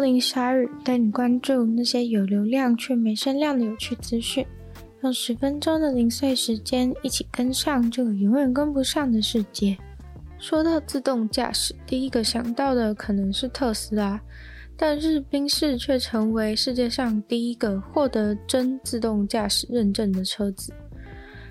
欢迎光临鲨语，带你关注那些有流量却没声量的有趣资讯。用十分钟的零碎时间，一起跟上这个永远跟不上的世界。说到自动驾驶，第一个想到的可能是特斯拉，但是宾士却成为世界上第一个获得真自动驾驶认证的车子。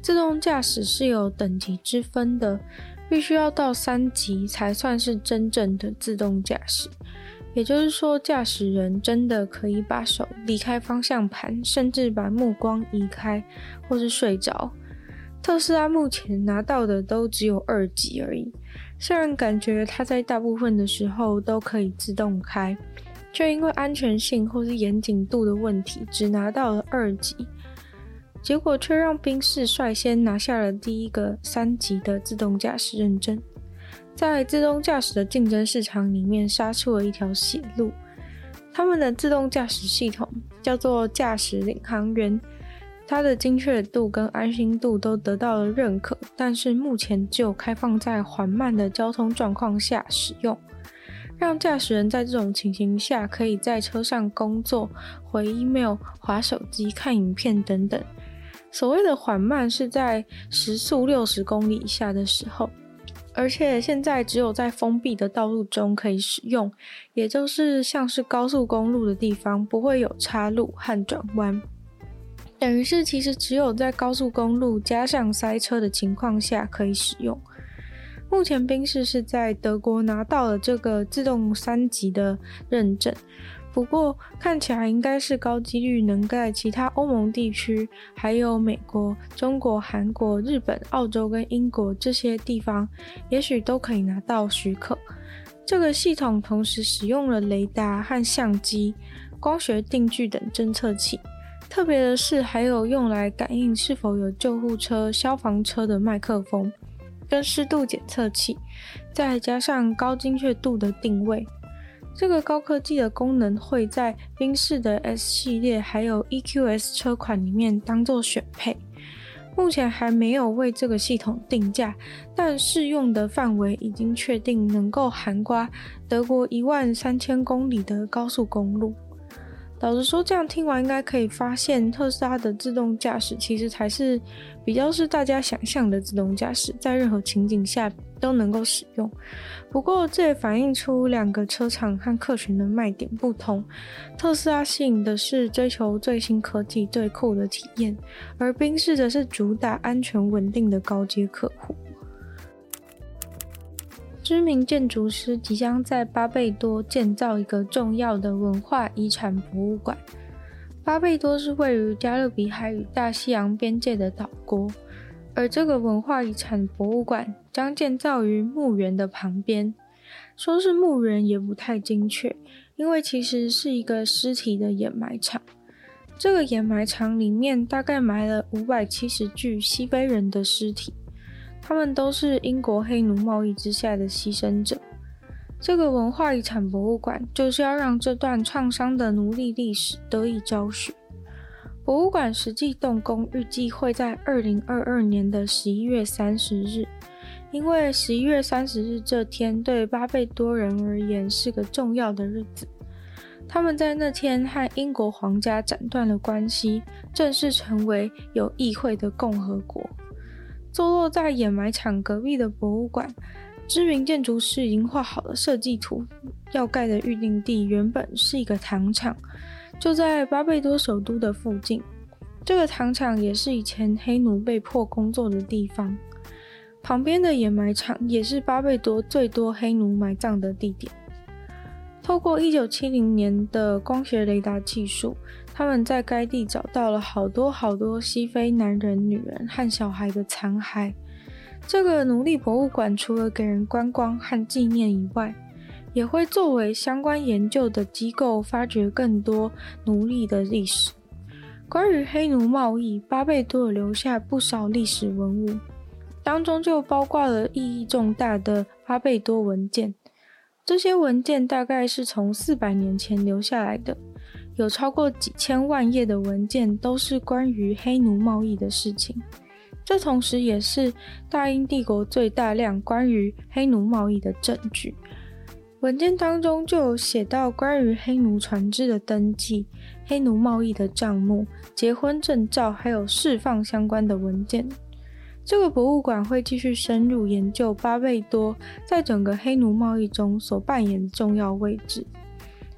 自动驾驶是有等级之分的，必须要到三级才算是真正的自动驾驶。也就是说，驾驶人真的可以把手离开方向盘，甚至把目光移开，或是睡着。特斯拉目前拿到的都只有二级而已，虽然感觉它在大部分的时候都可以自动开，却因为安全性或是严谨度的问题，只拿到了二级。结果却让宾士率先拿下了第一个三级的自动驾驶认证，在自动驾驶的竞争市场里面杀出了一条血路。他们的自动驾驶系统叫做驾驶领航员。它的精确度跟安心度都得到了认可，但是目前只有开放在缓慢的交通状况下使用，让驾驶人在这种情形下可以在车上工作、回 email、滑手机、看影片等等。所谓的缓慢是在时速六十公里以下的时候，而且现在只有在封闭的道路中可以使用，也就是像是高速公路的地方不会有岔路和转弯。等于是，其实只有在高速公路加上塞车的情况下可以使用。目前宾士是在德国拿到了这个自动三级的认证，不过看起来应该是高几率能在其他欧盟地区，还有美国、中国、韩国、日本、澳洲跟英国这些地方，也许都可以拿到许可。这个系统同时使用了雷达和相机、光学定距等侦测器。特别的是，还有用来感应是否有救护车、消防车的麦克风，跟湿度检测器，再加上高精确度的定位。这个高科技的功能会在宾士的 S 系列还有 EQS 车款里面当做选配。目前还没有为这个系统定价，但适用的范围已经确定，能够涵盖德国一万三千公里的高速公路。老实说，这样听完应该可以发现，特斯拉的自动驾驶其实才是比较是大家想象的自动驾驶，在任何情景下都能够使用。不过，这也反映出两个车厂和客群的卖点不同。特斯拉吸引的是追求最新科技、最酷的体验，而宾士则是主打安全稳定的高阶客户。知名建筑师即将在巴贝多建造一个重要的文化遗产博物馆。巴贝多是位于加勒比海与大西洋边界的岛国，而这个文化遗产博物馆将建造于墓园的旁边。说是墓园也不太精确，因为其实是一个尸体的掩埋场。这个掩埋场里面大概埋了五百七十具西非人的尸体。他们都是英国黑奴贸易之下的牺牲者。这个文化遗产博物馆就是要让这段创伤的奴隶历史得以昭雪。博物馆实际动工预计会在二零二二年的十一月三十日，因为十一月三十日这天对巴贝多人而言是个重要的日子。他们在那天和英国皇家斩断了关系，正式成为有议会的共和国。坐落在掩埋场隔壁的博物馆，知名建筑师已经画好了设计图。要盖的预定地原本是一个糖厂，就在巴贝多首都的附近。这个糖厂也是以前黑奴被迫工作的地方。旁边的掩埋场也是巴贝多最多黑奴埋葬的地点。透过一九七零年的光学雷达技术，他们在该地找到了好多好多西非男人、女人和小孩的残骸。这个奴隶博物馆除了给人观光和纪念以外，也会作为相关研究的机构，发掘更多奴隶的历史。关于黑奴贸易，巴贝多留下不少历史文物，当中就包括了意义重大的阿贝多文件。这些文件大概是从四百年前留下来的，有超过几千万页的文件都是关于黑奴贸易的事情。这同时也是大英帝国最大量关于黑奴贸易的证据。文件当中就有写到关于黑奴船只的登记、黑奴贸易的账目、结婚证照，还有释放相关的文件。这个博物馆会继续深入研究巴贝多在整个黑奴贸易中所扮演的重要位置，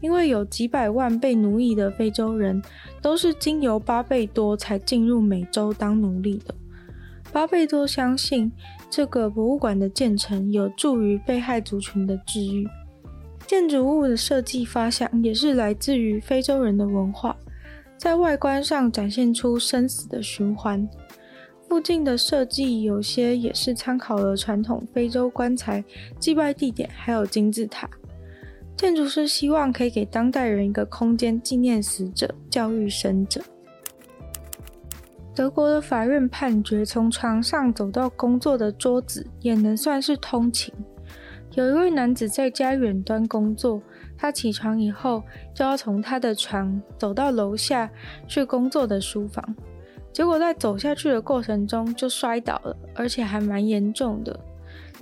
因为有几百万被奴役的非洲人都是经由巴贝多才进入美洲当奴隶的。巴贝多相信，这个博物馆的建成有助于被害族群的治愈。建筑物的设计发想也是来自于非洲人的文化，在外观上展现出生死的循环。附近的设计有些也是参考了传统非洲棺材、祭拜地点，还有金字塔。建筑师希望可以给当代人一个空间，纪念死者、教育生者。德国的法院判决，从床上走到工作的桌子也能算是通勤。有一位男子在家远端工作，他起床以后就要从他的床走到楼下去工作的书房，结果在走下去的过程中就摔倒了，而且还蛮严重的。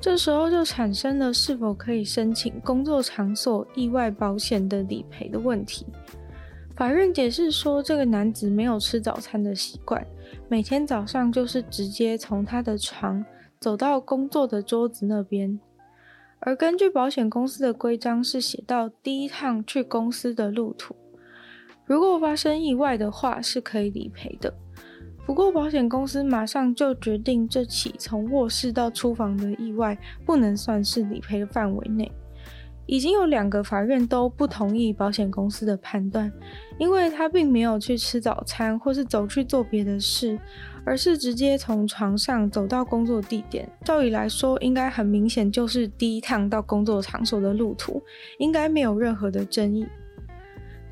这时候就产生了是否可以申请工作场所意外保险的理赔的问题。法院解释说，这个男子没有吃早餐的习惯，每天早上就是直接从他的床走到工作的桌子那边。而根据保险公司的规章，是写到第一趟去公司的路途，如果发生意外的话，是可以理赔的。不过保险公司马上就决定，这起从卧室到厨房的意外不能算是理赔的范围内。已经有两个法院都不同意保险公司的判断，因为他并没有去吃早餐或是走去做别的事。而是直接从床上走到工作地点，照理来说，应该很明显就是第一趟到工作场所的路途，应该没有任何的争议。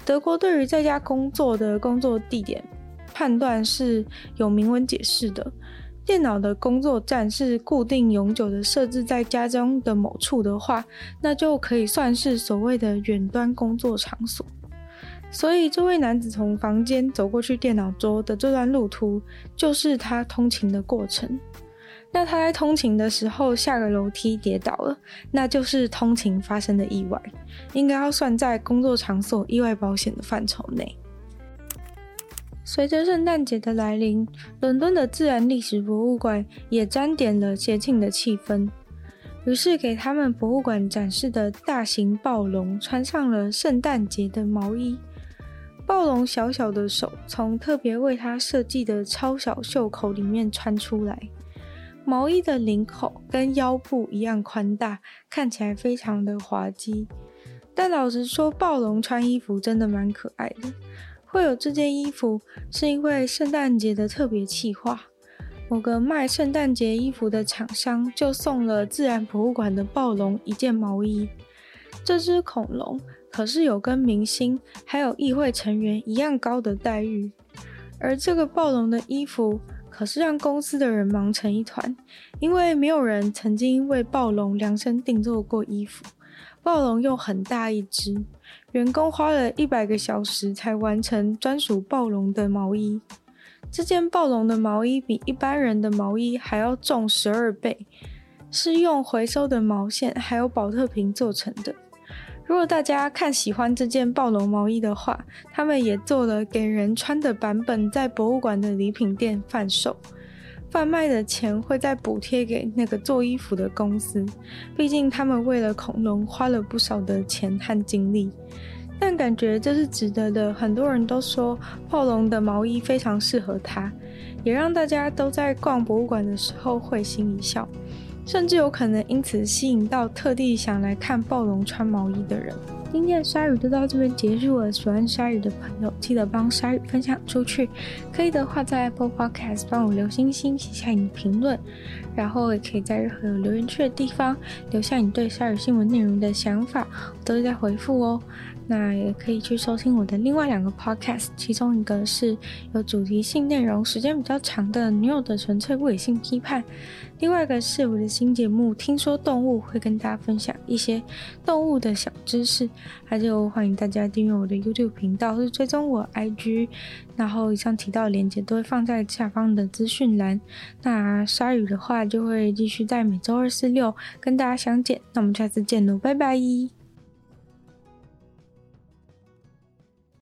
德国对于在家工作的工作地点判断是有明文解释的，电脑的工作站是固定永久的设置在家中的某处的话，那就可以算是所谓的远端工作场所。所以，这位男子从房间走过去电脑桌的这段路途，就是他通勤的过程。那他在通勤的时候下个楼梯跌倒了，那就是通勤发生的意外，应该要算在工作场所意外保险的范畴内。随着圣诞节的来临，伦敦的自然历史博物馆也沾点了节庆的气氛，于是给他们博物馆展示的大型暴龙穿上了圣诞节的毛衣。暴龙小小的手从特别为它设计的超小袖口里面穿出来，毛衣的领口跟腰部一样宽大，看起来非常的滑稽。但老实说，暴龙穿衣服真的蛮可爱的。会有这件衣服，是因为圣诞节的特别企划，某个卖圣诞节衣服的厂商就送了自然博物馆的暴龙一件毛衣。这只恐龙。可是有跟明星还有议会成员一样高的待遇，而这个暴龙的衣服可是让公司的人忙成一团，因为没有人曾经为暴龙量身定做过衣服，暴龙又很大一只，员工花了一百个小时才完成专属暴龙的毛衣。这件暴龙的毛衣比一般人的毛衣还要重十二倍，是用回收的毛线还有宝特瓶做成的。如果大家看喜欢这件暴龙毛衣的话，他们也做了给人穿的版本，在博物馆的礼品店贩售，贩卖的钱会再补贴给那个做衣服的公司。毕竟他们为了恐龙花了不少的钱和精力，但感觉这是值得的。很多人都说暴龙的毛衣非常适合它，也让大家都在逛博物馆的时候会心一笑。甚至有可能因此吸引到特地想来看暴龙穿毛衣的人。今天的鲨鱼就到这边结束了。喜欢鲨鱼的朋友，记得帮鲨鱼分享出去。可以的话，在 Apple Podcast 帮我留星星，写下你的评论。然后也可以在任何有留言区的地方留下你对鲨鱼新闻内容的想法，我都会在回复哦。那也可以去收听我的另外两个 podcast，其中一个是有主题性内容、时间比较长的《女友的纯粹不理性批判》，另外一个是我的新节目《听说动物》，会跟大家分享一些动物的小知识。还有欢迎大家订阅我的 YouTube 频道，或是追踪我 IG，然后以上提到的链接都会放在下方的资讯栏。那鲨鱼的话就会继续在每周二、四、六跟大家相见。那我们下次见喽，拜拜。